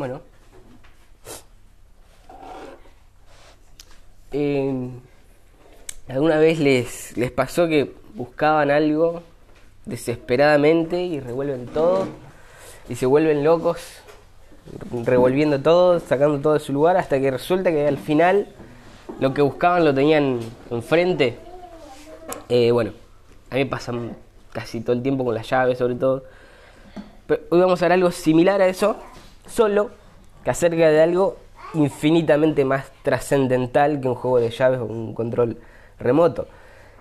Bueno. ¿Alguna vez les, les pasó que buscaban algo desesperadamente y revuelven todo y se vuelven locos revolviendo todo, sacando todo de su lugar hasta que resulta que al final lo que buscaban lo tenían enfrente? Eh, bueno, a mí me pasa casi todo el tiempo con las llaves sobre todo. Hoy vamos a ver algo similar a eso, solo que acerca de algo infinitamente más trascendental que un juego de llaves o un control remoto.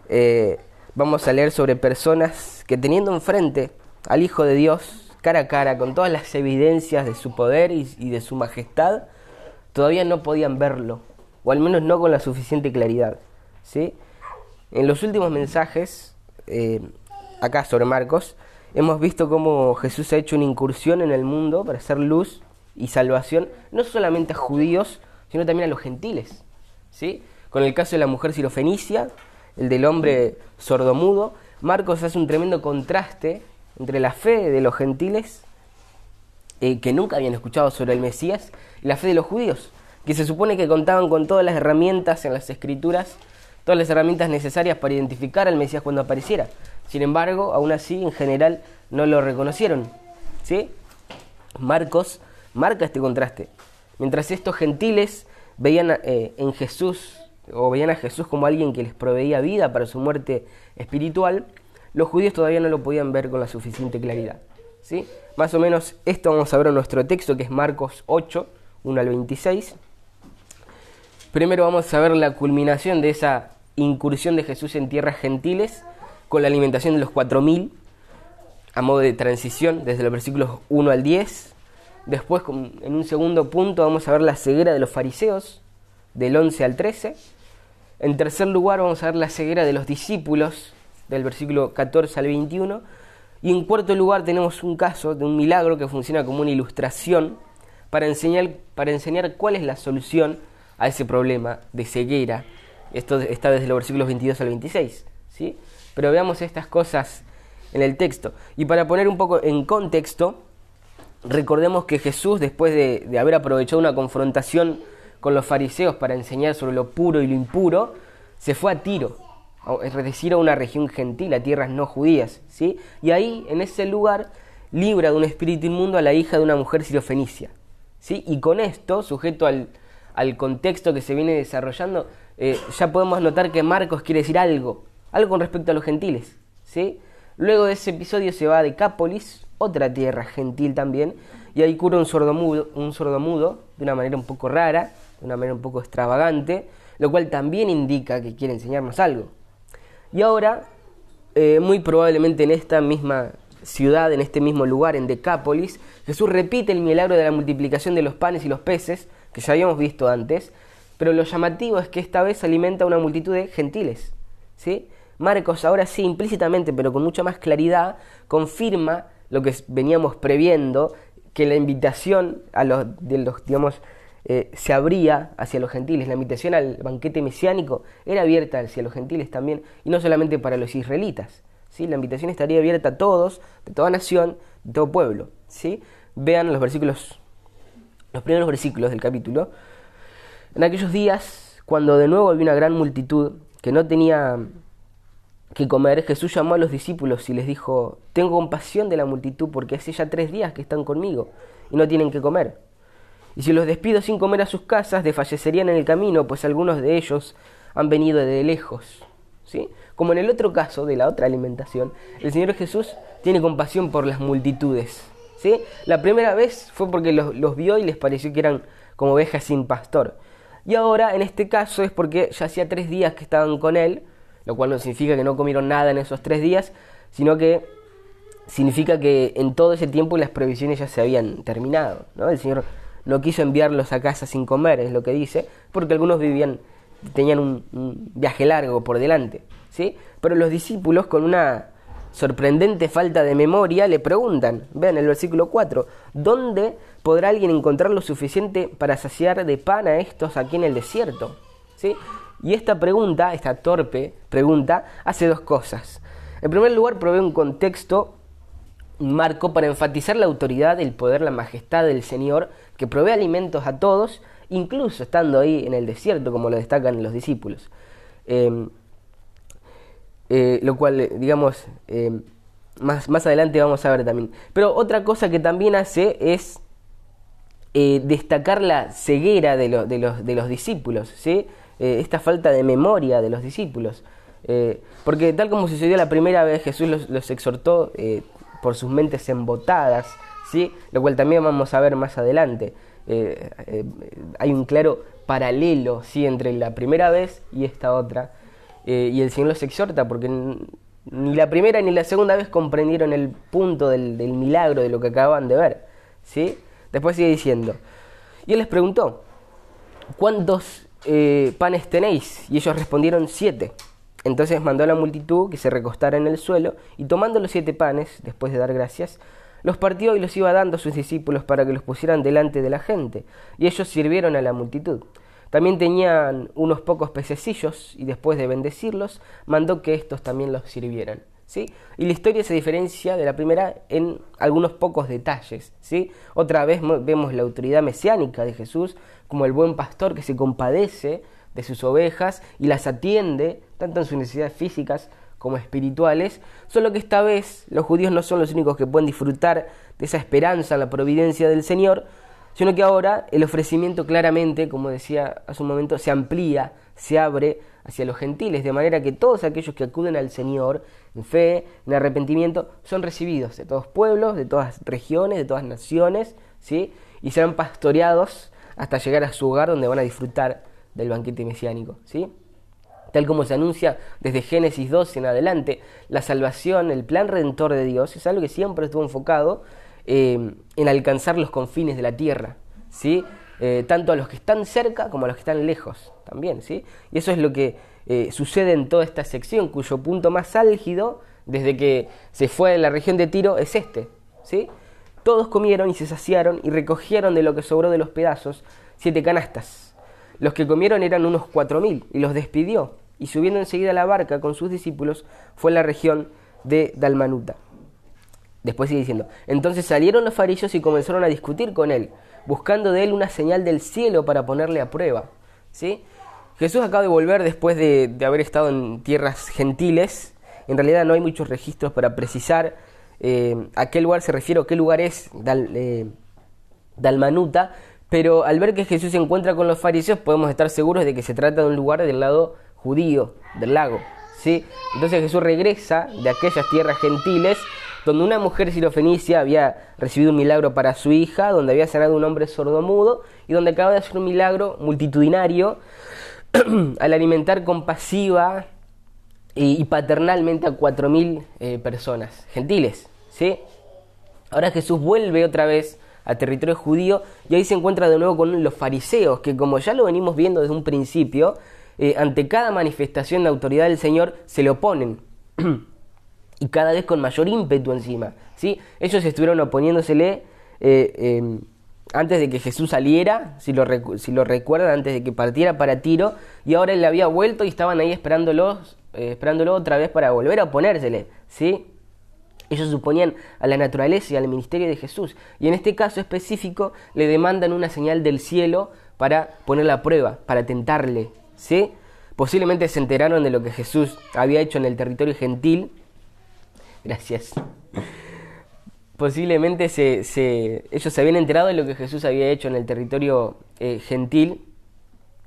Eh, vamos a leer sobre personas que teniendo enfrente al Hijo de Dios, cara a cara, con todas las evidencias de su poder y, de su majestad, todavía no podían verlo, o al menos no con la suficiente claridad. ¿sí? En los últimos mensajes, eh, acá sobre Marcos, hemos visto cómo Jesús ha hecho una incursión en el mundo para hacer luz y salvación, no solamente a judíos, sino también a los gentiles. ¿sí? Con el caso de la mujer sirofenicia, el del hombre sordomudo, Marcos hace un tremendo contraste entre la fe de los gentiles, eh, que nunca habían escuchado sobre el Mesías, y la fe de los judíos, que se supone que contaban con todas las herramientas en las escrituras, todas las herramientas necesarias para identificar al Mesías cuando apareciera. Sin embargo, aún así, en general, no lo reconocieron. ¿Sí? Marcos marca este contraste. Mientras estos gentiles veían eh, en Jesús o veían a Jesús como alguien que les proveía vida para su muerte espiritual, los judíos todavía no lo podían ver con la suficiente claridad. ¿sí? Más o menos esto vamos a ver en nuestro texto que es Marcos 8, 1 al 26. Primero vamos a ver la culminación de esa incursión de Jesús en tierras gentiles con la alimentación de los 4.000 a modo de transición desde los versículos 1 al 10. Después, en un segundo punto, vamos a ver la ceguera de los fariseos, del 11 al 13. En tercer lugar, vamos a ver la ceguera de los discípulos, del versículo 14 al 21. Y en cuarto lugar, tenemos un caso de un milagro que funciona como una ilustración para enseñar, para enseñar cuál es la solución a ese problema de ceguera. Esto está desde los versículos 22 al 26. ¿Sí? Pero veamos estas cosas en el texto. Y para poner un poco en contexto, recordemos que Jesús, después de, haber aprovechado una confrontación con los fariseos para enseñar sobre lo puro y lo impuro, se fue a Tiro, es decir, a una región gentil, a tierras no judías, ¿sí? Y ahí, en ese lugar, libra de un espíritu inmundo a la hija de una mujer sirofenicia, ¿sí? Y con esto, sujeto al, al contexto que se viene desarrollando, eh, ya podemos notar que Marcos quiere decir algo, algo con respecto a los gentiles, ¿sí? Luego de ese episodio se va a Decápolis, otra tierra gentil también, y ahí cura un sordomudo, un de una manera un poco rara, de una manera un poco extravagante, lo cual también indica que quiere enseñarnos algo. Y ahora, eh, muy probablemente en esta misma ciudad, en este mismo lugar, en Decápolis, Jesús repite el milagro de la multiplicación de los panes y los peces, que ya habíamos visto antes, pero lo llamativo es que esta vez alimenta a una multitud de gentiles. ¿sí? Marcos, ahora sí, implícitamente, pero con mucha más claridad, confirma lo que veníamos previendo, que la invitación a los, de los digamos, eh, se abría hacia los gentiles. La invitación al banquete mesiánico era abierta hacia los gentiles también, y no solamente para los israelitas. ¿sí? La invitación estaría abierta a todos, de toda nación, de todo pueblo. ¿sí? Vean los versículos, los primeros versículos del capítulo. En aquellos días, cuando de nuevo había una gran multitud que no tenía que comer, Jesús llamó a los discípulos y les dijo, tengo compasión de la multitud porque hace ya tres días que están conmigo y no tienen que comer. Y si los despido sin comer a sus casas, desfallecerían en el camino, pues algunos de ellos han venido de lejos. ¿sí? Como en el otro caso de la otra alimentación, el Señor Jesús tiene compasión por las multitudes. ¿sí? La primera vez fue porque los, los vio y les pareció que eran como ovejas sin pastor. Y ahora, en este caso, es porque ya hacía tres días que estaban con Él, lo cual no significa que no comieron nada en esos tres días, sino que significa que en todo ese tiempo las previsiones ya se habían terminado. ¿no? El Señor no quiso enviarlos a casa sin comer, es lo que dice, porque algunos vivían, tenían un, viaje largo por delante, ¿sí? Pero los discípulos, con una sorprendente falta de memoria, le preguntan, vean el versículo 4, ¿dónde podrá alguien encontrar lo suficiente para saciar de pan a estos aquí en el desierto? ¿Sí? Y esta pregunta, esta torpe pregunta, hace dos cosas. En primer lugar, provee un contexto, un marco para enfatizar la autoridad, el poder, la majestad del Señor que provee alimentos a todos, incluso estando ahí en el desierto, como lo destacan los discípulos. Em, eh, lo cual, digamos, em, más, más adelante vamos a ver también. Pero otra cosa que también hace es eh, destacar la ceguera de, de, los, de los, discípulos, ¿sí? Eh, esta falta de memoria de los discípulos. porque tal como sucedió la primera vez, Jesús los, exhortó por sus mentes embotadas, ¿sí? lo cual también vamos a ver más adelante. hay un claro paralelo ¿sí? entre la primera vez y esta otra. Eh, y el Señor los exhorta porque ni la primera ni la segunda vez comprendieron el punto del, milagro de lo que acababan de ver. ¿sí? Después sigue diciendo, y él les preguntó, ¿cuántos eh, panes tenéis? Y ellos respondieron siete. Entonces mandó a la multitud que se recostara en el suelo, y tomando los siete panes, después de dar gracias, los partió y los iba dando a sus discípulos para que los pusieran delante de la gente, y ellos sirvieron a la multitud. También tenían unos pocos pececillos y después de bendecirlos, mandó que estos también los sirvieran. Y la historia se diferencia de la primera en algunos pocos detalles. Otra vez vemos la autoridad mesiánica de Jesús como el buen pastor que se compadece de sus ovejas y las atiende, tanto en sus necesidades físicas como espirituales, solo que esta vez los judíos no son los únicos que pueden disfrutar de esa esperanza en la providencia del Señor, sino que ahora el ofrecimiento claramente, como decía hace un momento, se amplía, se abre hacia los gentiles, de manera que todos aquellos que acuden al Señor en fe, en arrepentimiento, son recibidos de todos pueblos, de todas regiones, de todas naciones, ¿sí? y serán pastoreados hasta llegar a su hogar donde van a disfrutar del banquete mesiánico. ¿sí? Tal como se anuncia desde Génesis 12 en adelante, la salvación, el plan redentor de Dios, es algo que siempre estuvo enfocado eh, en alcanzar los confines de la tierra, ¿sí? Eh, tanto a los que están cerca como a los que están lejos también, ¿sí? Y eso es lo que eh, sucede en toda esta sección, cuyo punto más álgido, desde que se fue de la región de Tiro, es este, ¿sí? Todos comieron y se saciaron y recogieron de lo que sobró de los pedazos siete canastas. Los que comieron eran unos cuatro mil y los despidió y subiendo enseguida la barca con sus discípulos fue a la región de Dalmanuta. Después sigue diciendo, entonces salieron los fariseos y comenzaron a discutir con él, buscando de él una señal del cielo para ponerle a prueba. ¿Sí? Jesús acaba de volver después de, haber estado en tierras gentiles. En realidad no hay muchos registros para precisar eh, a qué lugar se refiere o qué lugar es eh, Dalmanuta, pero al ver que Jesús se encuentra con los fariseos podemos estar seguros de que se trata de un lugar del lado judío del lago. ¿sí? Entonces Jesús regresa de aquellas tierras gentiles donde una mujer sirofenicia había recibido un milagro para su hija, donde había sanado un hombre sordomudo y donde acaba de hacer un milagro multitudinario al alimentar compasiva y, paternalmente a cuatro mil eh, personas gentiles. ¿sí? Ahora Jesús vuelve otra vez al territorio judío y ahí se encuentra de nuevo con los fariseos, que como ya lo venimos viendo desde un principio, eh, ante cada manifestación de autoridad del Señor se le oponen. y cada vez con mayor ímpetu encima. ¿sí? Ellos estuvieron oponiéndosele eh, em, antes de que Jesús saliera, si lo, recuerdan, antes de que partiera para Tiro, y ahora él había vuelto y estaban ahí esperándolo, eh, esperándolo otra vez para volver a oponérsele. ¿sí? Ellos suponían a la naturaleza y al ministerio de Jesús. Y en este caso específico le demandan una señal del cielo para poner la prueba, para tentarle. ¿sí? Posiblemente se enteraron de lo que Jesús había hecho en el territorio gentil Gracias. Posiblemente se, se, ellos se habían enterado de lo que Jesús había hecho en el territorio eh, gentil,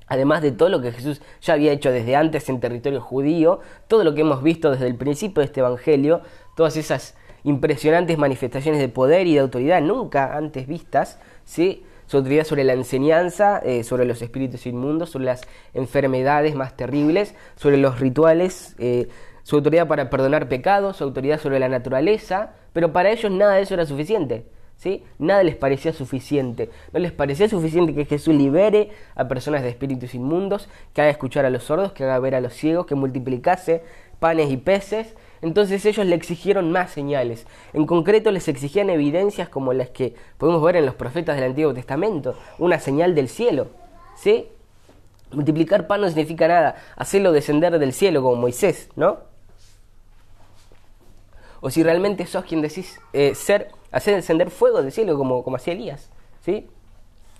además de todo lo que Jesús ya había hecho desde antes en territorio judío, todo lo que hemos visto desde el principio de este Evangelio, todas esas impresionantes manifestaciones de poder y de autoridad nunca antes vistas, ¿sí? su autoridad sobre la enseñanza, eh, sobre los espíritus inmundos, sobre las enfermedades más terribles, sobre los rituales, eh, su autoridad para perdonar pecados, su autoridad sobre la naturaleza, pero para ellos nada de eso era suficiente. ¿sí? Nada les parecía suficiente. No les parecía suficiente que Jesús libere a personas de espíritus inmundos, que haga escuchar a los sordos, que haga ver a los ciegos, que multiplicase panes y peces. Entonces ellos le exigieron más señales. En concreto les exigían evidencias como las que podemos ver en los profetas del Antiguo Testamento, una señal del cielo. ¿Sí? Multiplicar pan no significa nada, hacerlo descender del cielo como Moisés, ¿no? O si realmente sos quien decís eh, ser, hacer encender fuego del cielo como, como hacía Elías. ¿sí?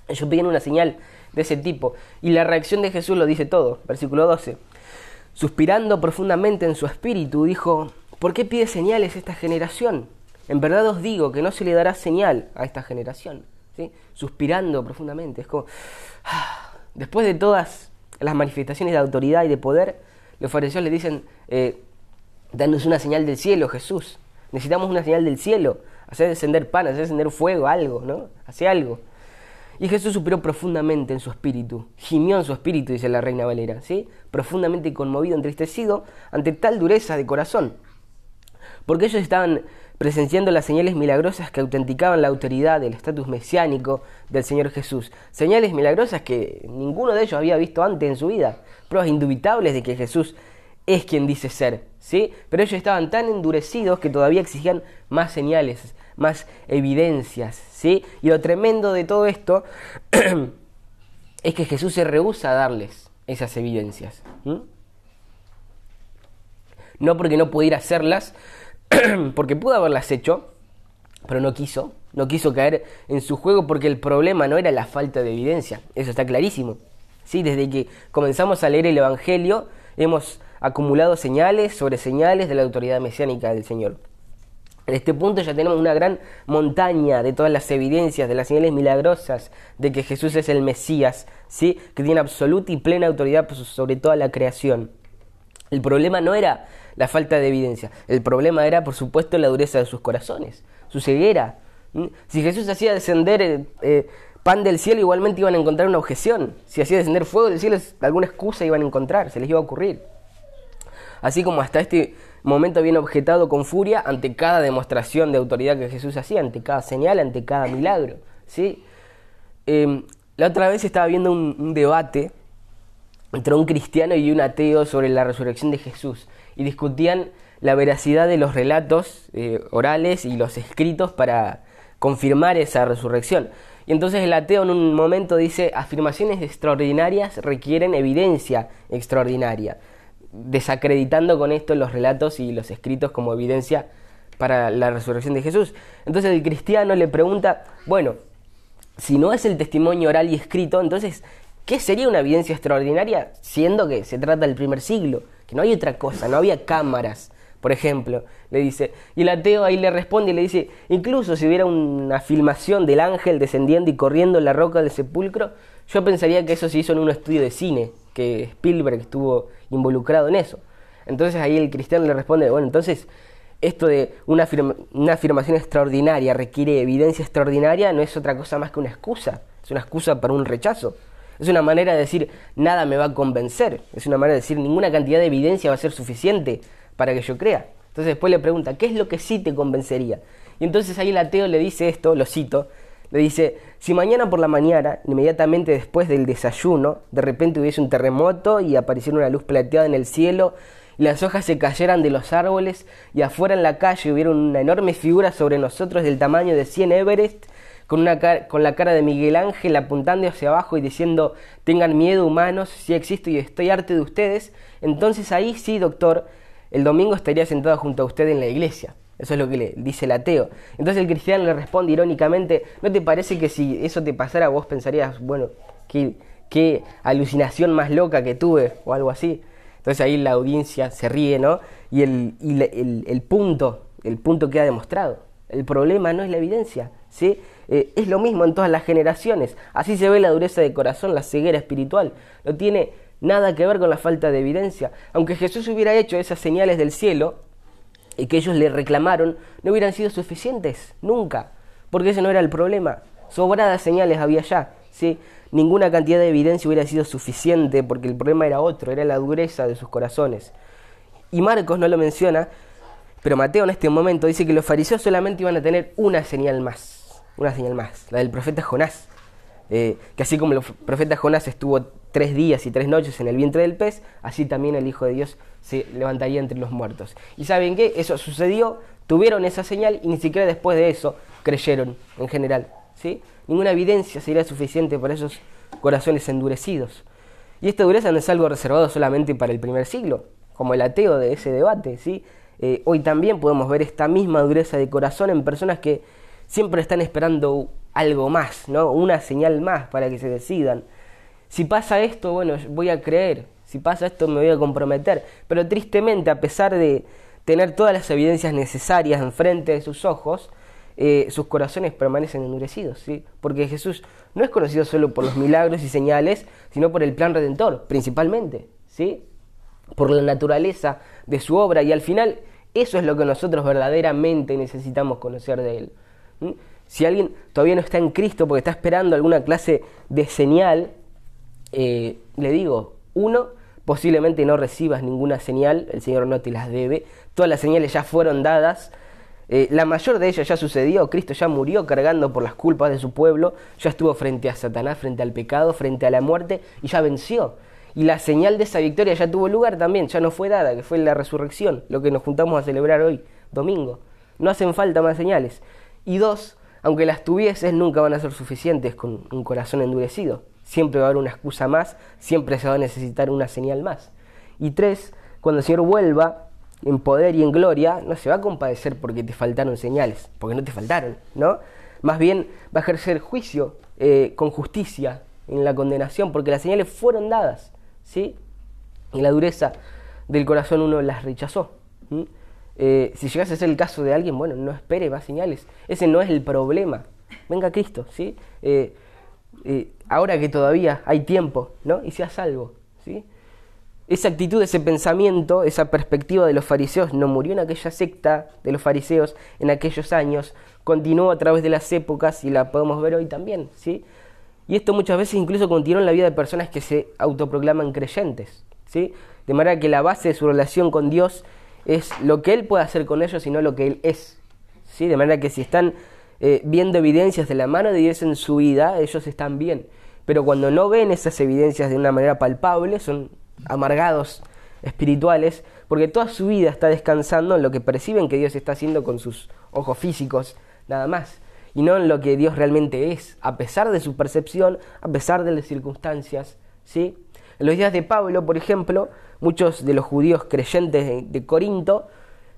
Ellos piden una señal de ese tipo. Y la reacción de Jesús lo dice todo. Versículo 12. Suspirando profundamente en su espíritu, dijo, ¿por qué pide señales esta generación? En verdad os digo que no se le dará señal a esta generación. ¿Sí? Suspirando profundamente. Como, después de todas las manifestaciones de autoridad y de poder, los fariseos le dicen, eh, danos una señal del cielo, Jesús. Necesitamos una señal del cielo. Hacer descender pan, hacer descender fuego, algo, ¿no? Hace algo. Y Jesús suspiró profundamente en su espíritu, gimió en su espíritu, dice la reina Valera, ¿sí? profundamente conmovido, entristecido ante tal dureza de corazón. Porque ellos estaban presenciando las señales milagrosas que autenticaban la autoridad del estatus mesiánico del Señor Jesús. Señales milagrosas que ninguno de ellos había visto antes en su vida. Pruebas indubitables de que Jesús es quien dice ser, ¿sí? Pero ellos estaban tan endurecidos que todavía exigían más señales, más evidencias, ¿sí? Y lo tremendo de todo esto es que Jesús se rehúsa a darles esas evidencias. No porque no pudiera hacerlas, porque pudo haberlas hecho, pero no quiso, no quiso caer en su juego porque el problema no era la falta de evidencia, eso está clarísimo. ¿Sí? Desde que comenzamos a leer el Evangelio hemos acumulado señales sobre señales de la autoridad mesiánica del Señor. En este punto ya tenemos una gran montaña de todas las evidencias, de las señales milagrosas de que Jesús es el Mesías, ¿sí? que tiene absoluta y plena autoridad sobre toda la creación. El problema no era la falta de evidencia, el problema era, por supuesto, la dureza de sus corazones, su ceguera. Si Jesús hacía descender eh, eh, pan del cielo, igualmente iban a encontrar una objeción. Si hacía descender fuego del cielo, alguna excusa iban a encontrar, se les iba a ocurrir. Así como hasta este momento viene objetado con furia ante cada demostración de autoridad que Jesús hacía, ante cada señal, ante cada milagro. ¿sí? Em, la otra vez estaba viendo un, debate entre un cristiano y un ateo sobre la resurrección de Jesús y discutían la veracidad de los relatos eh, orales y los escritos para confirmar esa resurrección. Y entonces el ateo en un momento dice, afirmaciones extraordinarias requieren evidencia extraordinaria desacreditando con esto los relatos y los escritos como evidencia para la resurrección de Jesús. Entonces el cristiano le pregunta, bueno, si no es el testimonio oral y escrito, entonces, ¿qué sería una evidencia extraordinaria siendo que se trata del primer siglo? Que no hay otra cosa, no había cámaras, por ejemplo, le dice. Y el ateo ahí le responde y le dice, incluso si hubiera una filmación del ángel descendiendo y corriendo en la roca del sepulcro, yo pensaría que eso se hizo en un estudio de cine, que Spielberg estuvo involucrado en eso. Entonces ahí el cristiano le responde, bueno, entonces esto de una, una afirmación extraordinaria requiere evidencia extraordinaria no es otra cosa más que una excusa, es una excusa para un rechazo. Es una manera de decir, nada me va a convencer. Es una manera de decir, ninguna cantidad de evidencia va a ser suficiente para que yo crea. Entonces después le pregunta, ¿qué es lo que sí te convencería? Y entonces ahí el ateo le dice esto, lo cito, le dice, si mañana por la mañana, inmediatamente después del desayuno, de repente hubiese un terremoto y apareciera una luz plateada en el cielo, y las hojas se cayeran de los árboles, y afuera en la calle hubiera una enorme figura sobre nosotros del tamaño de 100 Everest, con, una con la cara de Miguel Ángel apuntando hacia abajo y diciendo, tengan miedo humanos, si existo y estoy arte de ustedes, entonces ahí sí, doctor, el domingo estaría sentado junto a usted en la iglesia. Eso es lo que le dice el ateo. Entonces el cristiano le responde irónicamente, ¿no te parece que si eso te pasara vos pensarías, bueno, qué, qué alucinación más loca que tuve o algo así? Entonces ahí la audiencia se ríe, ¿no? Y el, el, el punto, el punto queda demostrado. El problema no es la evidencia, ¿sí? Eh, es lo mismo en todas las generaciones. Así se ve la dureza de corazón, la ceguera espiritual. No tiene nada que ver con la falta de evidencia. Aunque Jesús hubiera hecho esas señales del cielo, y que ellos le reclamaron no hubieran sido suficientes, nunca, porque ese no era el problema. Sobradas señales había ya, ¿sí? ninguna cantidad de evidencia hubiera sido suficiente porque el problema era otro, era la dureza de sus corazones. Y Marcos no lo menciona, pero Mateo en este momento dice que los fariseos solamente iban a tener una señal más, una señal más, la del profeta Jonás. Eh, que así como el profeta Jonás estuvo tres días y tres noches en el vientre del pez, así también el Hijo de Dios se levantaría entre los muertos. ¿Y saben qué? Eso sucedió, tuvieron esa señal y ni siquiera después de eso creyeron en general. ¿sí? Ninguna evidencia sería suficiente para esos corazones endurecidos. Y esta dureza no es algo reservado solamente para el primer siglo, como el ateo de ese debate. ¿sí? Eh, hoy también podemos ver esta misma dureza de corazón en personas que siempre están esperando algo más, ¿no? Una señal más para que se decidan. Si pasa esto, bueno, voy a creer. Si pasa esto, me voy a comprometer. Pero tristemente, a pesar de tener todas las evidencias necesarias enfrente de sus ojos, eh, sus corazones permanecen endurecidos, ¿sí? Porque Jesús no es conocido solo por los milagros y señales, sino por el plan redentor, principalmente, ¿sí? Por la naturaleza de su obra y al final eso es lo que nosotros verdaderamente necesitamos conocer de Él. Si alguien todavía no está en Cristo porque está esperando alguna clase de señal, eh, le digo, uno, posiblemente no recibas ninguna señal, el Señor no te las debe, todas las señales ya fueron dadas, eh, la mayor de ellas ya sucedió, Cristo ya murió cargando por las culpas de su pueblo, ya estuvo frente a Satanás, frente al pecado, frente a la muerte y ya venció. Y la señal de esa victoria ya tuvo lugar también, ya no fue dada, que fue la resurrección, lo que nos juntamos a celebrar hoy, domingo. No hacen falta más señales. Y dos, aunque las tuvieses, nunca van a ser suficientes con un corazón endurecido. Siempre va a haber una excusa más, siempre se va a necesitar una señal más. Y tres, cuando el Señor vuelva en poder y en gloria, no se va a compadecer porque te faltaron señales, porque no te faltaron, ¿no? Más bien va a ejercer juicio eh, con justicia en la condenación, porque las señales fueron dadas. ¿sí? Y la dureza del corazón uno las rechazó. Eh, si llegase a ser el caso de alguien, bueno, no espere más señales. Ese no es el problema. Venga Cristo, ¿sí? Eh, ahora que todavía hay tiempo, ¿no? Y sea salvo, ¿sí? Esa actitud, ese pensamiento, esa perspectiva de los fariseos no murió en aquella secta de los fariseos en aquellos años, continuó a través de las épocas y la podemos ver hoy también, ¿sí? Y esto muchas veces incluso continúa en la vida de personas que se autoproclaman creyentes, ¿sí? De manera que la base de su relación con Dios es lo que Él puede hacer con ellos y no lo que Él es, ¿sí? De manera que si están eh, viendo evidencias de la mano de Dios en su vida, ellos están bien. Pero cuando no ven esas evidencias de una manera palpable, son amargados espirituales, porque toda su vida está descansando en lo que perciben que Dios está haciendo con sus ojos físicos, nada más y no en lo que Dios realmente es, a pesar de su percepción, a pesar de las circunstancias. ¿sí? En los días de Pablo, por ejemplo, muchos de los judíos creyentes de, Corinto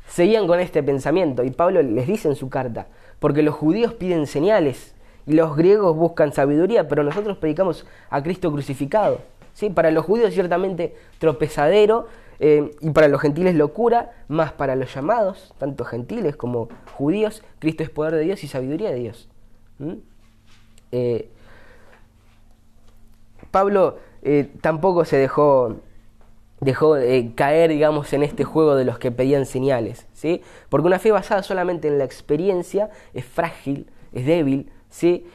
seguían con este pensamiento y Pablo les dice en su carta, porque los judíos piden señales y los griegos buscan sabiduría, pero nosotros predicamos a Cristo crucificado. ¿sí? Para los judíos ciertamente tropezadero eh, y para los gentiles locura, más para los llamados, tanto gentiles como judíos, Cristo es poder de Dios y sabiduría de Dios. Eh, Pablo eh, tampoco se dejó, dejó caer, digamos, en este juego de los que pedían señales, ¿sí? Porque una fe basada solamente en la experiencia es frágil, es débil, ¿sí?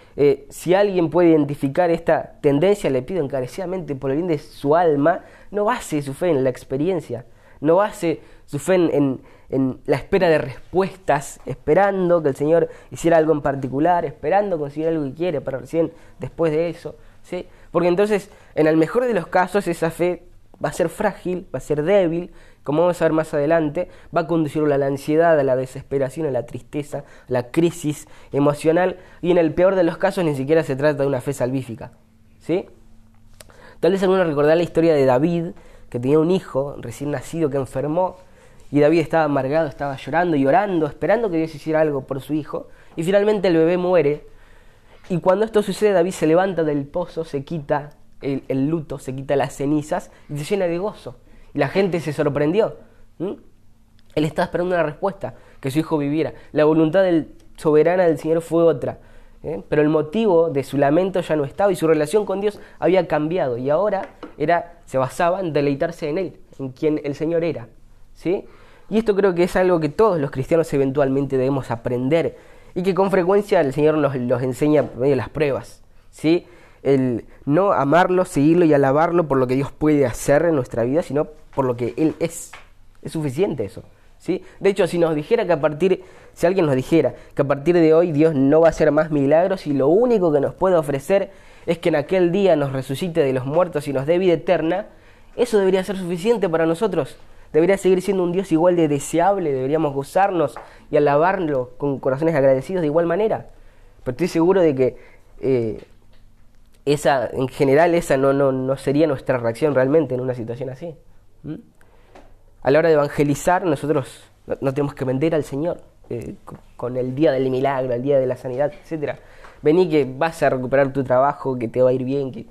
si alguien puede identificar esta tendencia, le pido encarecidamente por el bien de su alma, no base su fe en la experiencia, no base su fe en, la espera de respuestas, esperando que el Señor hiciera algo en particular, esperando conseguir algo que quiere, para recién después de eso, ¿sí? Porque entonces, en el mejor de los casos, esa fe va a ser frágil, va a ser débil, como vamos a ver más adelante, va a conducirlo a la ansiedad, a la desesperación, a la tristeza, a la crisis emocional, y en el peor de los casos ni siquiera se trata de una fe salvífica, ¿sí? Tal vez alguno recordará la historia de David, que tenía un hijo recién nacido que enfermó, y David estaba amargado, estaba llorando y orando, esperando que Dios hiciera algo por su hijo, y finalmente el bebé muere. Y cuando esto sucede, David se levanta del pozo, se quita el, luto, se quita las cenizas y se llena de gozo. Y la gente se sorprendió. Él estaba esperando una respuesta, que su hijo viviera. La voluntad del, soberana del Señor fue otra. ¿eh? pero el motivo de su lamento ya no estaba y su relación con Dios había cambiado y ahora era, se basaba en deleitarse en Él, en quien el Señor era. ¿sí? Y esto creo que es algo que todos los cristianos eventualmente debemos aprender y que con frecuencia el Señor nos los enseña por medio de las pruebas. ¿sí? El no amarlo, seguirlo y alabarlo por lo que Dios puede hacer en nuestra vida, sino por lo que Él es. Es suficiente eso. ¿sí? De hecho, si nos dijera que a partir si alguien nos dijera que a partir de hoy Dios no va a hacer más milagros y lo único que nos puede ofrecer es que en aquel día nos resucite de los muertos y nos dé vida eterna, eso debería ser suficiente para nosotros. Debería seguir siendo un Dios igual de deseable, deberíamos gozarnos y alabarlo con corazones agradecidos de igual manera. Pero estoy seguro de que eh, esa, en general esa no, no, no, sería nuestra reacción realmente en una situación así. A la hora de evangelizar, nosotros no tenemos que vender al Señor. eh, con el día del milagro, el día de la sanidad, etcétera. Vení que vas a recuperar tu trabajo, que te va a ir bien, que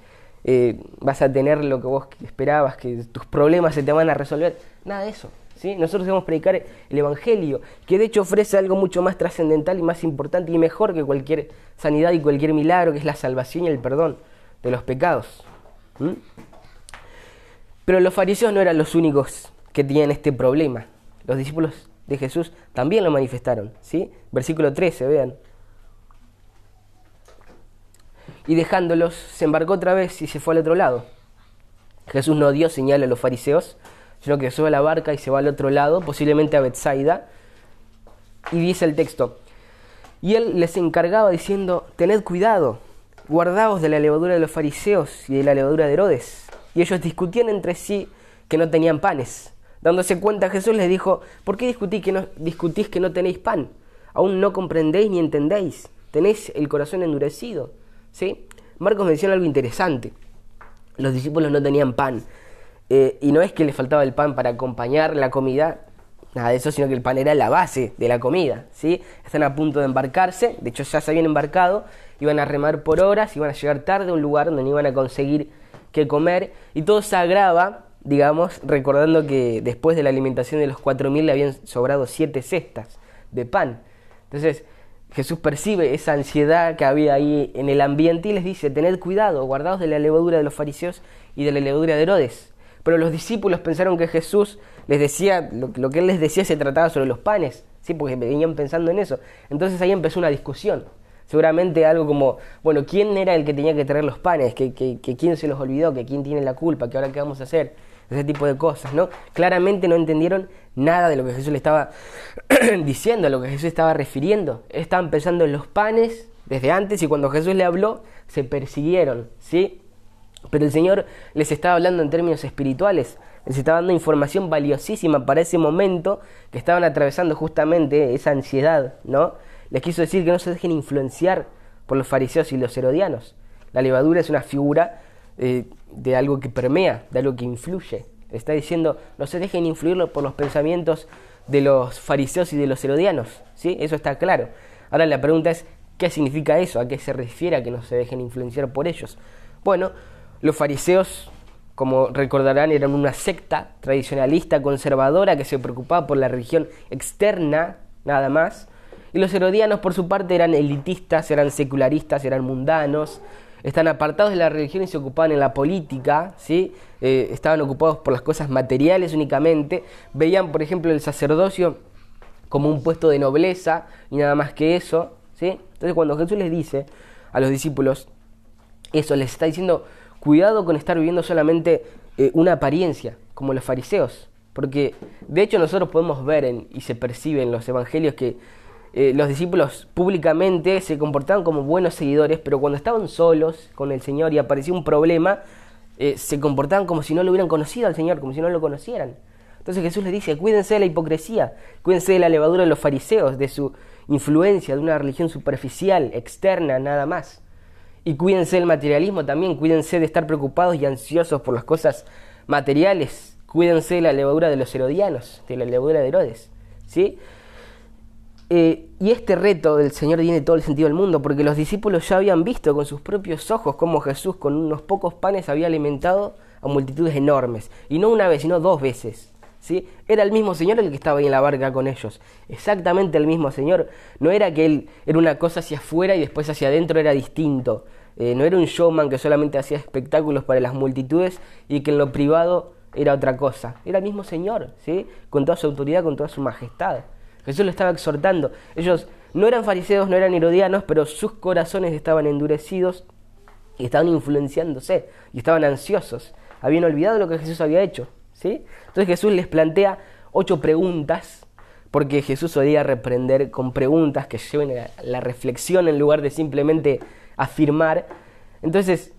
eh, vas a tener lo que vos esperabas, que tus problemas se te van a resolver. Nada de eso. Nosotros debemos predicar el Evangelio, que de hecho ofrece algo mucho más trascendental y más importante y mejor que cualquier sanidad y cualquier milagro, que es la salvación y el perdón de los pecados. Pero los fariseos no eran los únicos que tenían este problema. Los discípulos de Jesús también lo manifestaron. ¿sí? Versículo 13, vean. Y dejándolos, se embarcó otra vez y se fue al otro lado. Jesús no dio señal a los fariseos, sino que sube a la barca y se va al otro lado, posiblemente a Bethsaida. Y dice el texto, y él les encargaba diciendo, tened cuidado, guardaos de la levadura de los fariseos y de la levadura de Herodes. Y ellos discutían entre sí que no tenían panes. Dándose cuenta Jesús les dijo, ¿por qué discutís que no, discutís que no tenéis pan? Aún no comprendéis ni entendéis, tenéis el corazón endurecido. ¿Sí? Marcos menciona algo interesante. Los discípulos no tenían pan. Eh, y no es que les faltaba el pan para acompañar la comida, nada de eso, sino que el pan era la base de la comida. ¿sí? Están a punto de embarcarse, de hecho ya se habían embarcado, iban a remar por horas, iban a llegar tarde a un lugar donde no iban a conseguir qué comer, y todo se agrava, digamos, recordando que después de la alimentación de los 4.000 le habían sobrado siete cestas de pan. Entonces, Jesús percibe esa ansiedad que había ahí en el ambiente y les dice, tened cuidado, guardaos de la levadura de los fariseos y de la levadura de Herodes. Pero los discípulos pensaron que Jesús les decía, lo, que él les decía se trataba sobre los panes, ¿sí? porque venían pensando en eso. Entonces ahí empezó una discusión. Seguramente algo como, bueno, ¿quién era el que tenía que traer los panes? ¿Que, que, quién se los olvidó? ¿Que quién tiene la culpa? ¿Que ahora qué vamos a hacer? ese tipo de cosas, ¿no? Claramente no entendieron nada de lo que Jesús le estaba diciendo, a lo que Jesús estaba refiriendo. Estaban pensando en los panes desde antes y cuando Jesús le habló, se persiguieron, ¿sí? Pero el Señor les estaba hablando en términos espirituales, les estaba dando información valiosísima para ese momento que estaban atravesando justamente esa ansiedad, ¿no? Les quiso decir que no se dejen influenciar por los fariseos y los herodianos. La levadura es una figura eh, de algo que permea, de algo que influye. Está diciendo, no se dejen influir por los pensamientos de los fariseos y de los herodianos. ¿sí? Eso está claro. Ahora la pregunta es, ¿qué significa eso? ¿A qué se refiere a que no se dejen influenciar por ellos? Bueno, los fariseos, como recordarán, eran una secta tradicionalista conservadora que se preocupaba por la religión externa, nada más. Y los herodianos, por su parte, eran elitistas, eran secularistas, eran mundanos, están apartados de la religión y se ocupaban en la política, ¿sí? Eh, estaban ocupados por las cosas materiales únicamente, veían, por ejemplo, el sacerdocio como un puesto de nobleza y nada más que eso, ¿sí? Entonces cuando Jesús les dice a los discípulos eso, les está diciendo, cuidado con estar viviendo solamente eh, una apariencia, como los fariseos, porque de hecho nosotros podemos ver en, y se percibe en los evangelios que eh, los discípulos públicamente se comportaban como buenos seguidores, pero cuando estaban solos con el Señor y aparecía un problema, eh, se comportaban como si no lo hubieran conocido al Señor, como si no lo conocieran. Entonces Jesús les dice, cuídense de la hipocresía, cuídense de la levadura de los fariseos, de su influencia, de una religión superficial, externa, nada más. Y cuídense del materialismo también, cuídense de estar preocupados y ansiosos por las cosas materiales, cuídense de la levadura de los herodianos, de la levadura de Herodes. ¿Sí? Eh, y este reto del Señor tiene todo el sentido del mundo, porque los discípulos ya habían visto con sus propios ojos cómo Jesús con unos pocos panes había alimentado a multitudes enormes, y no una vez, sino dos veces. ¿Sí? Era el mismo Señor el que estaba ahí en la barca con ellos, exactamente el mismo Señor. No era que Él era una cosa hacia afuera y después hacia adentro era distinto. Eh, no era un showman que solamente hacía espectáculos para las multitudes y que en lo privado era otra cosa. Era el mismo Señor, ¿sí? con toda su autoridad, con toda su majestad. Jesús lo estaba exhortando. Ellos no eran fariseos, no eran herodianos, pero sus corazones estaban endurecidos y estaban influenciándose y estaban ansiosos. Habían olvidado lo que Jesús había hecho. ¿Sí? Entonces Jesús les plantea ocho preguntas, porque Jesús solía reprender con preguntas que lleven a la reflexión en lugar de simplemente afirmar. Entonces,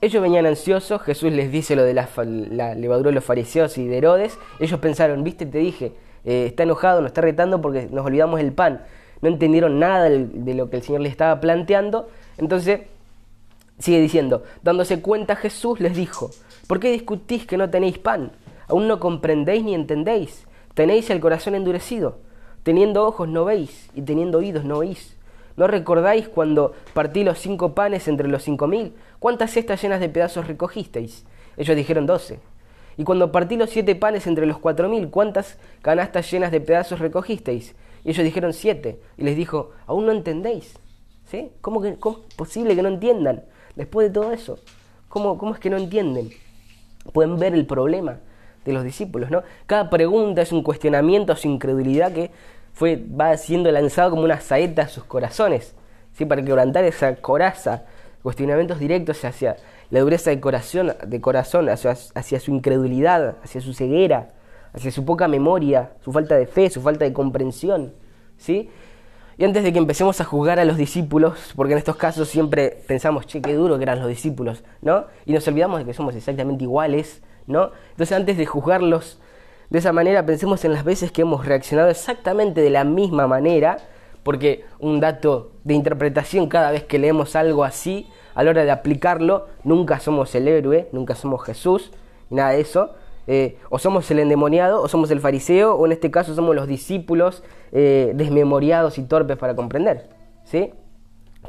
ellos venían ansiosos, Jesús les dice lo de la, levadura de los fariseos y de Herodes. Ellos pensaron, viste, te dije, eh, está enojado, nos está retando porque nos olvidamos el pan. No entendieron nada de lo que el Señor les estaba planteando. Entonces, sigue diciendo, dándose cuenta Jesús les dijo, ¿por qué discutís que no tenéis pan? ¿Aún no comprendéis ni entendéis? ¿Tenéis el corazón endurecido? Teniendo ojos no veis, y teniendo oídos no oís. ¿No recordáis cuando partí los cinco panes entre los cinco mil? ¿Cuántas cestas llenas de pedazos recogisteis? Ellos dijeron doce. Y cuando partí los siete panes entre los cuatro mil, ¿cuántas canastas llenas de pedazos recogisteis? Y ellos dijeron siete. Y les dijo, ¿aún no entendéis? ¿Sí? ¿Cómo, es posible que no entiendan? Después de todo eso, ¿cómo, ¿cómo es que no entienden? Pueden ver el problema de los discípulos, ¿no? Cada pregunta es un cuestionamiento a su incredulidad que fue, va siendo lanzado como una saeta a sus corazones, ¿sí? Para quebrantar esa coraza, cuestionamientos directos hacia la dureza de corazón, de corazón hacia, su incredulidad, hacia su ceguera, hacia su poca memoria, su falta de fe, su falta de comprensión, ¿sí? Y antes de que empecemos a juzgar a los discípulos, porque en estos casos siempre pensamos, che, qué duro que eran los discípulos, ¿no? Y nos olvidamos de que somos exactamente iguales, ¿no? Entonces antes de juzgarlos de esa manera, pensemos en las veces que hemos reaccionado exactamente de la misma manera, porque un dato de interpretación cada vez que leemos algo así, a la hora de aplicarlo, nunca somos el héroe, nunca somos Jesús, nada de eso, eh, o somos el endemoniado, o somos el fariseo, o en este caso somos los discípulos eh, desmemoriados y torpes para comprender. ¿Sí?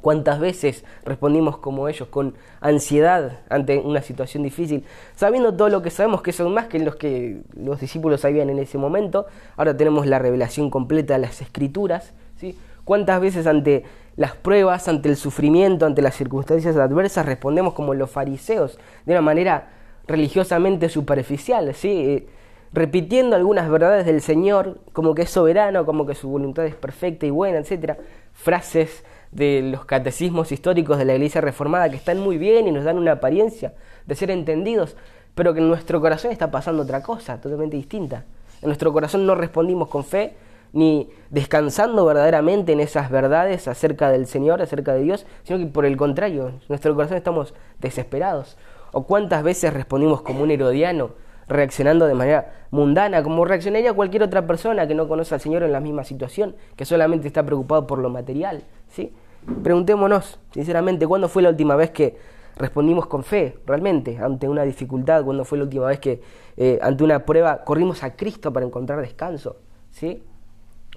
¿Cuántas veces respondimos como ellos, con ansiedad ante una situación difícil, sabiendo todo lo que sabemos, que son más que los que los discípulos sabían en ese momento? Ahora tenemos la revelación completa de las escrituras. ¿sí? ¿Cuántas veces ante las pruebas, ante el sufrimiento, ante las circunstancias adversas, respondemos como los fariseos, de una manera religiosamente superficial, ¿sí? Eh, repitiendo algunas verdades del Señor, como que es soberano, como que su voluntad es perfecta y buena, etc. Frases de los catecismos históricos de la Iglesia Reformada que están muy bien y nos dan una apariencia de ser entendidos, pero que en nuestro corazón está pasando otra cosa, totalmente distinta. En nuestro corazón no respondimos con fe, ni descansando verdaderamente en esas verdades acerca del Señor, acerca de Dios, sino que por el contrario, en nuestro corazón estamos desesperados. ¿O cuántas veces respondimos como un herodiano, reaccionando de manera mundana, como reaccionaría cualquier otra persona que no conoce al Señor en la misma situación, que solamente está preocupado por lo material? ¿sí? Preguntémonos, sinceramente, ¿cuándo fue la última vez que respondimos con fe, realmente, ante una dificultad? ¿Cuándo fue la última vez que, eh, ante una prueba, corrimos a Cristo para encontrar descanso? ¿sí?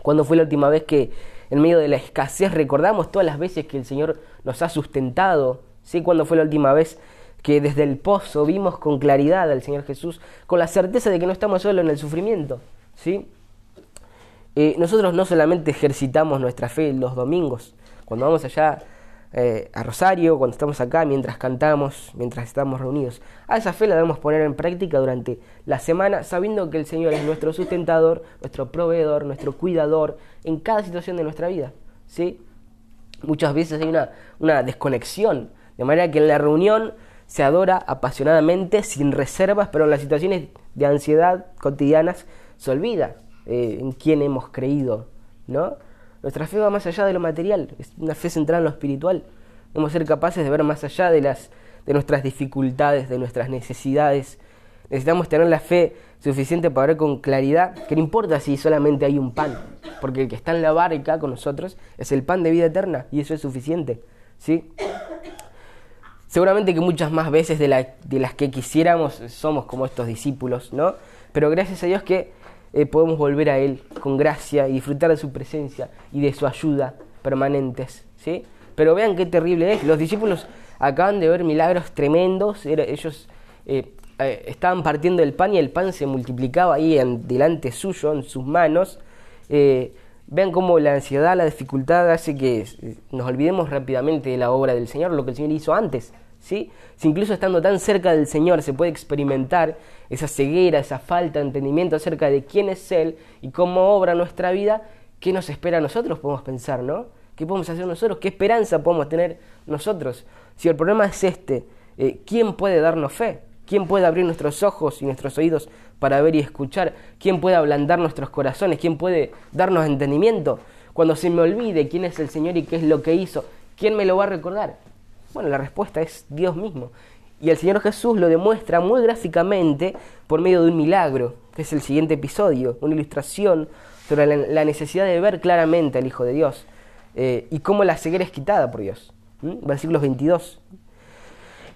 ¿Cuándo fue la última vez que, en medio de la escasez, recordamos todas las veces que el Señor nos ha sustentado? ¿sí? ¿Cuándo fue la última vez que desde el pozo vimos con claridad al Señor Jesús, con la certeza de que no estamos solo en el sufrimiento. ¿sí? Eh, nosotros no solamente ejercitamos nuestra fe los domingos, cuando vamos allá eh, a Rosario, cuando estamos acá, mientras cantamos, mientras estamos reunidos. A esa fe la debemos poner en práctica durante la semana, sabiendo que el Señor es nuestro sustentador, nuestro proveedor, nuestro cuidador en cada situación de nuestra vida. ¿sí? Muchas veces hay una, una desconexión, de manera que en la reunión se adora apasionadamente, sin reservas, pero en las situaciones de ansiedad cotidianas se olvida eh, en quién hemos creído, ¿no? Nuestra fe va más allá de lo material, es una fe centrada en lo espiritual. Debemos ser capaces de ver más allá de, las, de nuestras dificultades, de nuestras necesidades. Necesitamos tener la fe suficiente para ver con claridad que no importa si solamente hay un pan, porque el que está en la barca con nosotros es el pan de vida eterna y eso es suficiente. ¿sí? Seguramente que muchas más veces de, las que quisiéramos somos como estos discípulos, ¿no? Pero gracias a Dios que eh, podemos volver a Él con gracia y disfrutar de su presencia y de su ayuda permanentes, ¿sí? Pero vean qué terrible es. Los discípulos acaban de ver milagros tremendos. ellos eh, eh, estaban partiendo el pan y el pan se multiplicaba ahí en, delante suyo, en sus manos. vean cómo la ansiedad, la dificultad hace que nos olvidemos rápidamente de la obra del Señor, lo que el Señor hizo antes. Si incluso estando tan cerca del Señor se puede experimentar esa ceguera, esa falta de entendimiento acerca de quién es Él y cómo obra nuestra vida, ¿qué nos espera a nosotros? Podemos pensar, ¿no? ¿Qué podemos hacer nosotros? ¿Qué esperanza podemos tener nosotros? Si el problema es este, eh, ¿quién puede darnos fe? ¿Quién puede abrir nuestros ojos y nuestros oídos para ver y escuchar? ¿Quién puede ablandar nuestros corazones? ¿Quién puede darnos entendimiento? Cuando se me olvide quién es el Señor y qué es lo que hizo, ¿quién me lo va a recordar? Bueno, la respuesta es Dios mismo. Y el Señor Jesús lo demuestra muy gráficamente por medio de un milagro, que es el siguiente episodio, una ilustración sobre la necesidad de ver claramente al Hijo de Dios eh, y cómo la ceguera es quitada por Dios. Versículos 22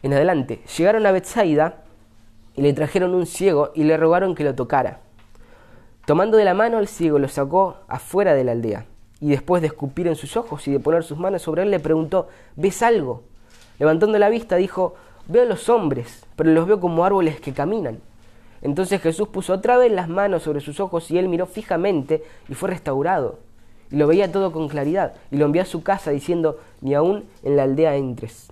en adelante. Llegaron a Bethsaida y le trajeron un ciego y le rogaron que lo tocara. Tomando de la mano al ciego lo sacó afuera de la aldea y después de escupir en sus ojos y de poner sus manos sobre él le preguntó, ¿ves algo? Levantando la vista dijo, veo los hombres, pero los veo como árboles que caminan. Entonces Jesús puso otra vez las manos sobre sus ojos y él miró fijamente y fue restaurado. Y lo veía todo con claridad y lo envió a su casa diciendo, ni aún en la aldea entres.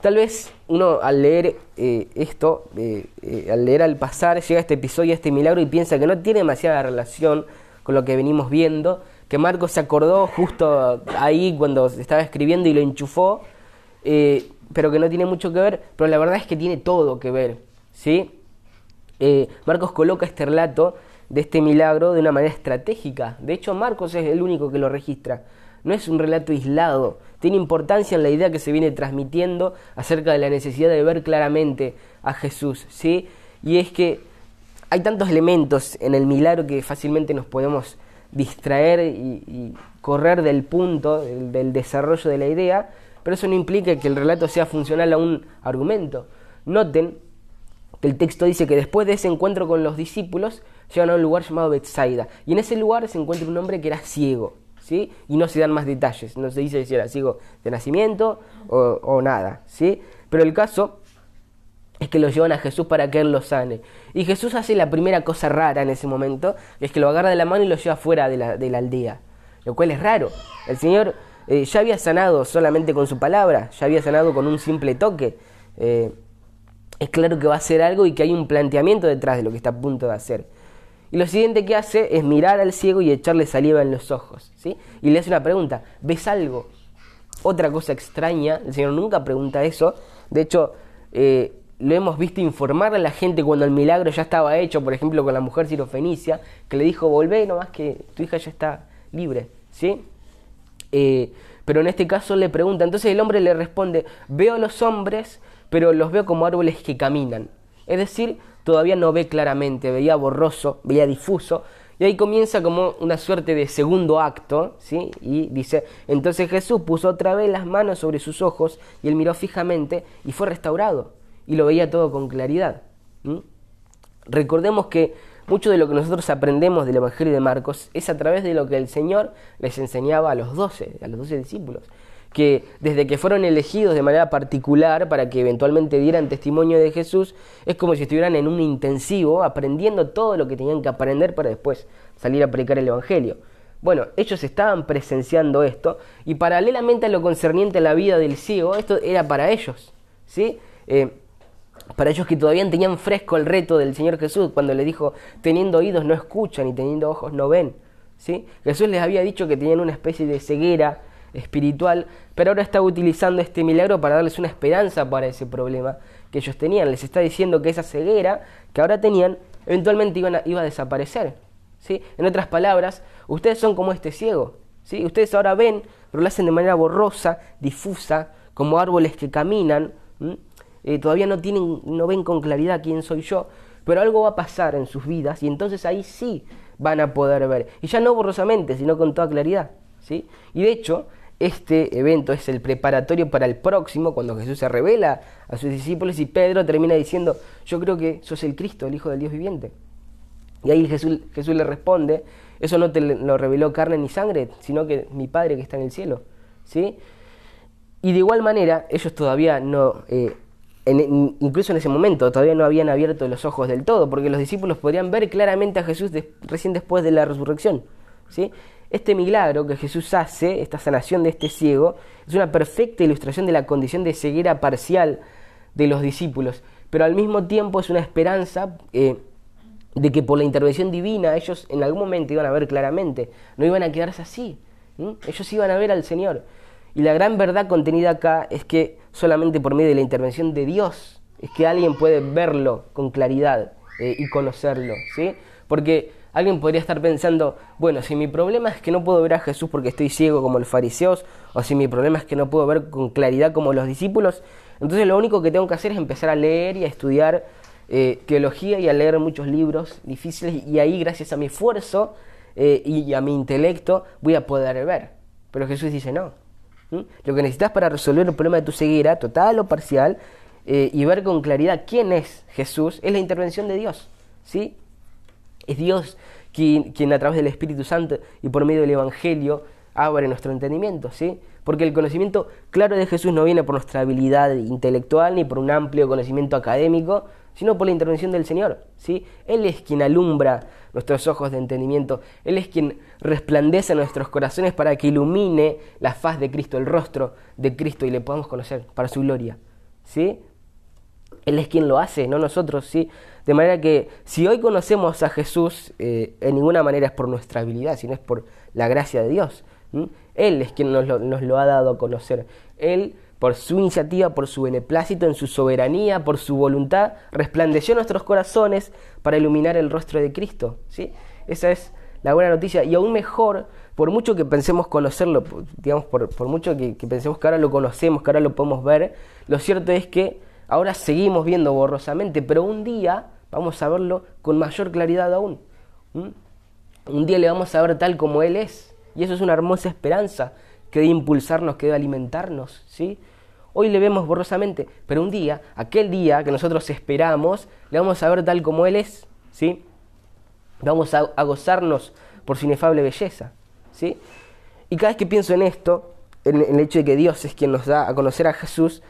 Tal vez uno al leer eh, esto, eh, eh, al leer al pasar, llega a este episodio, a este milagro y piensa que no tiene demasiada relación con lo que venimos viendo, que Marcos se acordó justo ahí cuando estaba escribiendo y lo enchufó, pero que no tiene mucho que ver, pero la verdad es que tiene todo que ver, ¿sí? Marcos coloca este relato de este milagro de una manera estratégica. De hecho, Marcos es el único que lo registra. No es un relato aislado, tiene importancia en la idea que se viene transmitiendo acerca de la necesidad de ver claramente a Jesús, ¿sí? Y es que hay tantos elementos en el milagro que fácilmente nos podemos distraer y, correr del punto, del, desarrollo de la idea, pero eso no implica que el relato sea funcional a un argumento. Noten que el texto dice que después de ese encuentro con los discípulos, llegan a un lugar llamado Bethsaida, y en ese lugar se encuentra un hombre que era ciego. ¿sí? Y no se dan más detalles, no se dice si era ciego de nacimiento o, nada, ¿sí? Pero el caso es que lo llevan a Jesús para que él lo sane. Y Jesús hace la primera cosa rara en ese momento, es que lo agarra de la mano y lo lleva fuera de la aldea, lo cual es raro. El Señor eh, ya había sanado solamente con su palabra, ya había sanado con un simple toque. Eh, es claro que va a hacer algo y que hay un planteamiento detrás de lo que está a punto de hacer. Y lo siguiente que hace es mirar al ciego y echarle saliva en los ojos. ¿sí? Y le hace una pregunta, ¿ves algo? Otra cosa extraña, el Señor nunca pregunta eso. De hecho, eh, lo hemos visto informar a la gente cuando el milagro ya estaba hecho, por ejemplo, con la mujer sirofenicia, que le dijo, volvé nomás que tu hija ya está libre. ¿sí? Eh, pero en este caso le pregunta, entonces el hombre le responde, veo a los hombres, pero los veo como árboles que caminan. Es decir, todavía no ve claramente, veía borroso, veía difuso, y ahí comienza como una suerte de segundo acto, ¿sí? Y dice, entonces Jesús puso otra vez las manos sobre sus ojos y él miró fijamente y fue restaurado, y lo veía todo con claridad. Recordemos que mucho de lo que nosotros aprendemos del Evangelio de Marcos es a través de lo que el Señor les enseñaba a los doce, a los doce discípulos que desde que fueron elegidos de manera particular para que eventualmente dieran testimonio de Jesús, es como si estuvieran en un intensivo aprendiendo todo lo que tenían que aprender para después salir a predicar el Evangelio. Bueno, ellos estaban presenciando esto y paralelamente a lo concerniente a la vida del ciego, esto era para ellos, ¿sí? Eh, para ellos que todavía tenían fresco el reto del Señor Jesús cuando le dijo, teniendo oídos no escuchan y teniendo ojos no ven, ¿sí? Jesús les había dicho que tenían una especie de ceguera espiritual, pero ahora está utilizando este milagro para darles una esperanza para ese problema que ellos tenían. Les está diciendo que esa ceguera que ahora tenían eventualmente iba a desaparecer. ¿sí? En otras palabras, ustedes son como este ciego. ¿sí? Ustedes ahora ven, pero lo hacen de manera borrosa, difusa, como árboles que caminan. Eh, todavía no, tienen, no ven con claridad quién soy yo, pero algo va a pasar en sus vidas y entonces ahí sí van a poder ver. Y ya no borrosamente, sino con toda claridad. ¿sí? Y de hecho, este evento es el preparatorio para el próximo, cuando Jesús se revela a sus discípulos y Pedro termina diciendo, yo creo que sos el Cristo, el Hijo del Dios viviente. Y ahí Jesús, Jesús le responde, eso no te lo reveló carne ni sangre, sino que mi Padre que está en el cielo. ¿sí? Y de igual manera, ellos todavía no, eh, incluso en ese momento, todavía no habían abierto los ojos del todo, porque los discípulos podrían ver claramente a Jesús recién después de la resurrección. ¿sí? Este milagro que Jesús hace, esta sanación de este ciego, es una perfecta ilustración de la condición de ceguera parcial de los discípulos, pero al mismo tiempo es una esperanza eh, de que por la intervención divina ellos en algún momento iban a ver claramente, no iban a quedarse así, ellos iban a ver al Señor. Y la gran verdad contenida acá es que solamente por medio de la intervención de Dios es que alguien puede verlo con claridad eh, y conocerlo, ¿sí? Porque Alguien podría estar pensando, bueno, si mi problema es que no puedo ver a Jesús porque estoy ciego como los fariseos, o si mi problema es que no puedo ver con claridad como los discípulos, entonces lo único que tengo que hacer es empezar a leer y a estudiar eh, teología y a leer muchos libros difíciles y ahí gracias a mi esfuerzo eh, y a mi intelecto voy a poder ver. Pero Jesús dice no. Lo que necesitas para resolver el problema de tu ceguera, total o parcial, eh, y ver con claridad quién es Jesús, es la intervención de Dios. ¿sí? Es Dios quien, quien a través del Espíritu Santo y por medio del Evangelio abre nuestro entendimiento, ¿sí? Porque el conocimiento claro de Jesús no viene por nuestra habilidad intelectual ni por un amplio conocimiento académico, sino por la intervención del Señor, ¿sí? Él es quien alumbra nuestros ojos de entendimiento, Él es quien resplandece nuestros corazones para que ilumine la faz de Cristo, el rostro de Cristo y le podamos conocer para su gloria, ¿sí? Él es quien lo hace, no nosotros, ¿sí? De manera que si hoy conocemos a Jesús, eh, en ninguna manera es por nuestra habilidad, sino es por la gracia de Dios. Él es quien nos lo, nos lo ha dado a conocer. Él, por su iniciativa, por su beneplácito, en su soberanía, por su voluntad, resplandeció nuestros corazones para iluminar el rostro de Cristo. ¿sí? Esa es la buena noticia. Y aún mejor, por mucho que pensemos conocerlo, digamos, por, mucho que, que, pensemos que ahora lo conocemos, que ahora lo podemos ver, lo cierto es que ahora seguimos viendo borrosamente, pero un día vamos a verlo con mayor claridad aún. Un día le vamos a ver tal como Él es. Y eso es una hermosa esperanza que debe impulsarnos, que debe alimentarnos, ¿sí? Hoy le vemos borrosamente, pero un día, aquel día que nosotros esperamos, le vamos a ver tal como Él es, ¿sí? Vamos a, gozarnos por su inefable belleza, ¿sí? Y cada vez que pienso en esto, en, el hecho de que Dios es quien nos da a conocer a Jesús,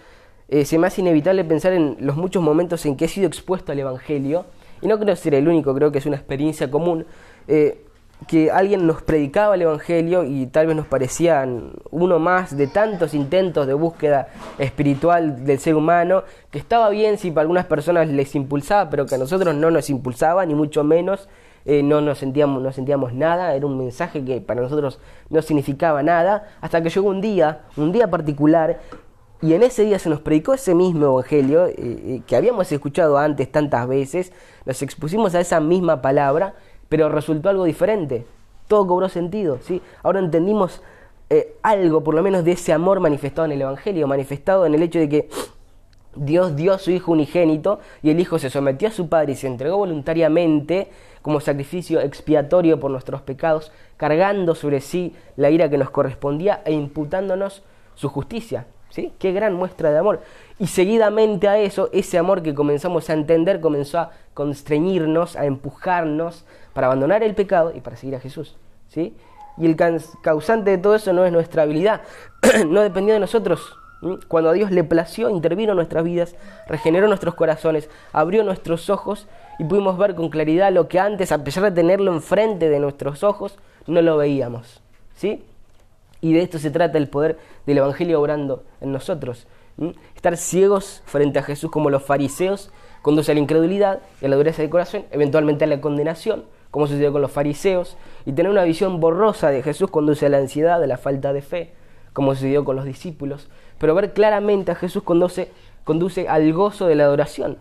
eh, se me hace inevitable pensar en los muchos momentos en que he sido expuesto al Evangelio, y no creo ser el único, creo que es una experiencia común, eh, que alguien nos predicaba el Evangelio y tal vez nos parecían uno más de tantos intentos de búsqueda espiritual del ser humano, que estaba bien si para algunas personas les impulsaba, pero que a nosotros no nos impulsaba, ni mucho menos, eh, no nos sentíamos, no sentíamos nada, era un mensaje que para nosotros no significaba nada, hasta que llegó un día, un día particular, y en ese día se nos predicó ese mismo Evangelio eh, eh, que habíamos escuchado antes tantas veces, nos expusimos a esa misma palabra, pero resultó algo diferente. Todo cobró sentido, ¿sí? Ahora entendimos eh, algo, por lo menos, de ese amor manifestado en el Evangelio, manifestado en el hecho de que Dios dio a su Hijo unigénito y el Hijo se sometió a su Padre y se entregó voluntariamente como sacrificio expiatorio por nuestros pecados, cargando sobre sí la ira que nos correspondía e imputándonos su justicia. ¿Sí? Qué gran muestra de amor. Y seguidamente a eso, ese amor que comenzamos a entender comenzó a constreñirnos, a empujarnos para abandonar el pecado y para seguir a Jesús. ¿sí? Y el causante de todo eso no es nuestra habilidad, no dependió de nosotros. Cuando a Dios le plació, intervino en nuestras vidas, regeneró nuestros corazones, abrió nuestros ojos y pudimos ver con claridad lo que antes, a pesar de tenerlo enfrente de nuestros ojos, no lo veíamos. ¿sí? Y de esto se trata el poder del Evangelio obrando en nosotros. Estar ciegos frente a Jesús como los fariseos conduce a la incredulidad y a la dureza del corazón, eventualmente a la condenación, como sucedió con los fariseos, y tener una visión borrosa de Jesús conduce a la ansiedad, a la falta de fe, como sucedió con los discípulos. Pero ver claramente a Jesús conduce, conduce al gozo de la adoración,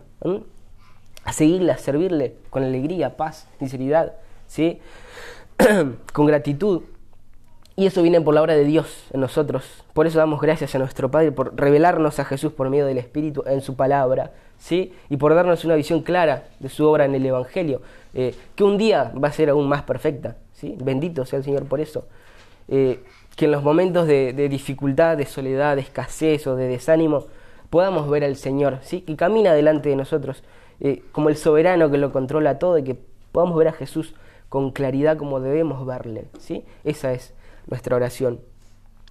a seguirle, a servirle con alegría, paz, sinceridad, ¿sí? con gratitud. Y eso viene por la obra de Dios en nosotros. Por eso damos gracias a nuestro Padre por revelarnos a Jesús por medio del Espíritu en su palabra, ¿sí? Y por darnos una visión clara de su obra en el Evangelio, eh, que un día va a ser aún más perfecta, ¿sí? Bendito sea el Señor por eso. Eh, que en los momentos de, dificultad, de soledad, de escasez o de desánimo, podamos ver al Señor, ¿sí? Que camina delante de nosotros eh, como el soberano que lo controla todo y que podamos ver a Jesús con claridad como debemos verle, ¿sí? Esa es nuestra oración.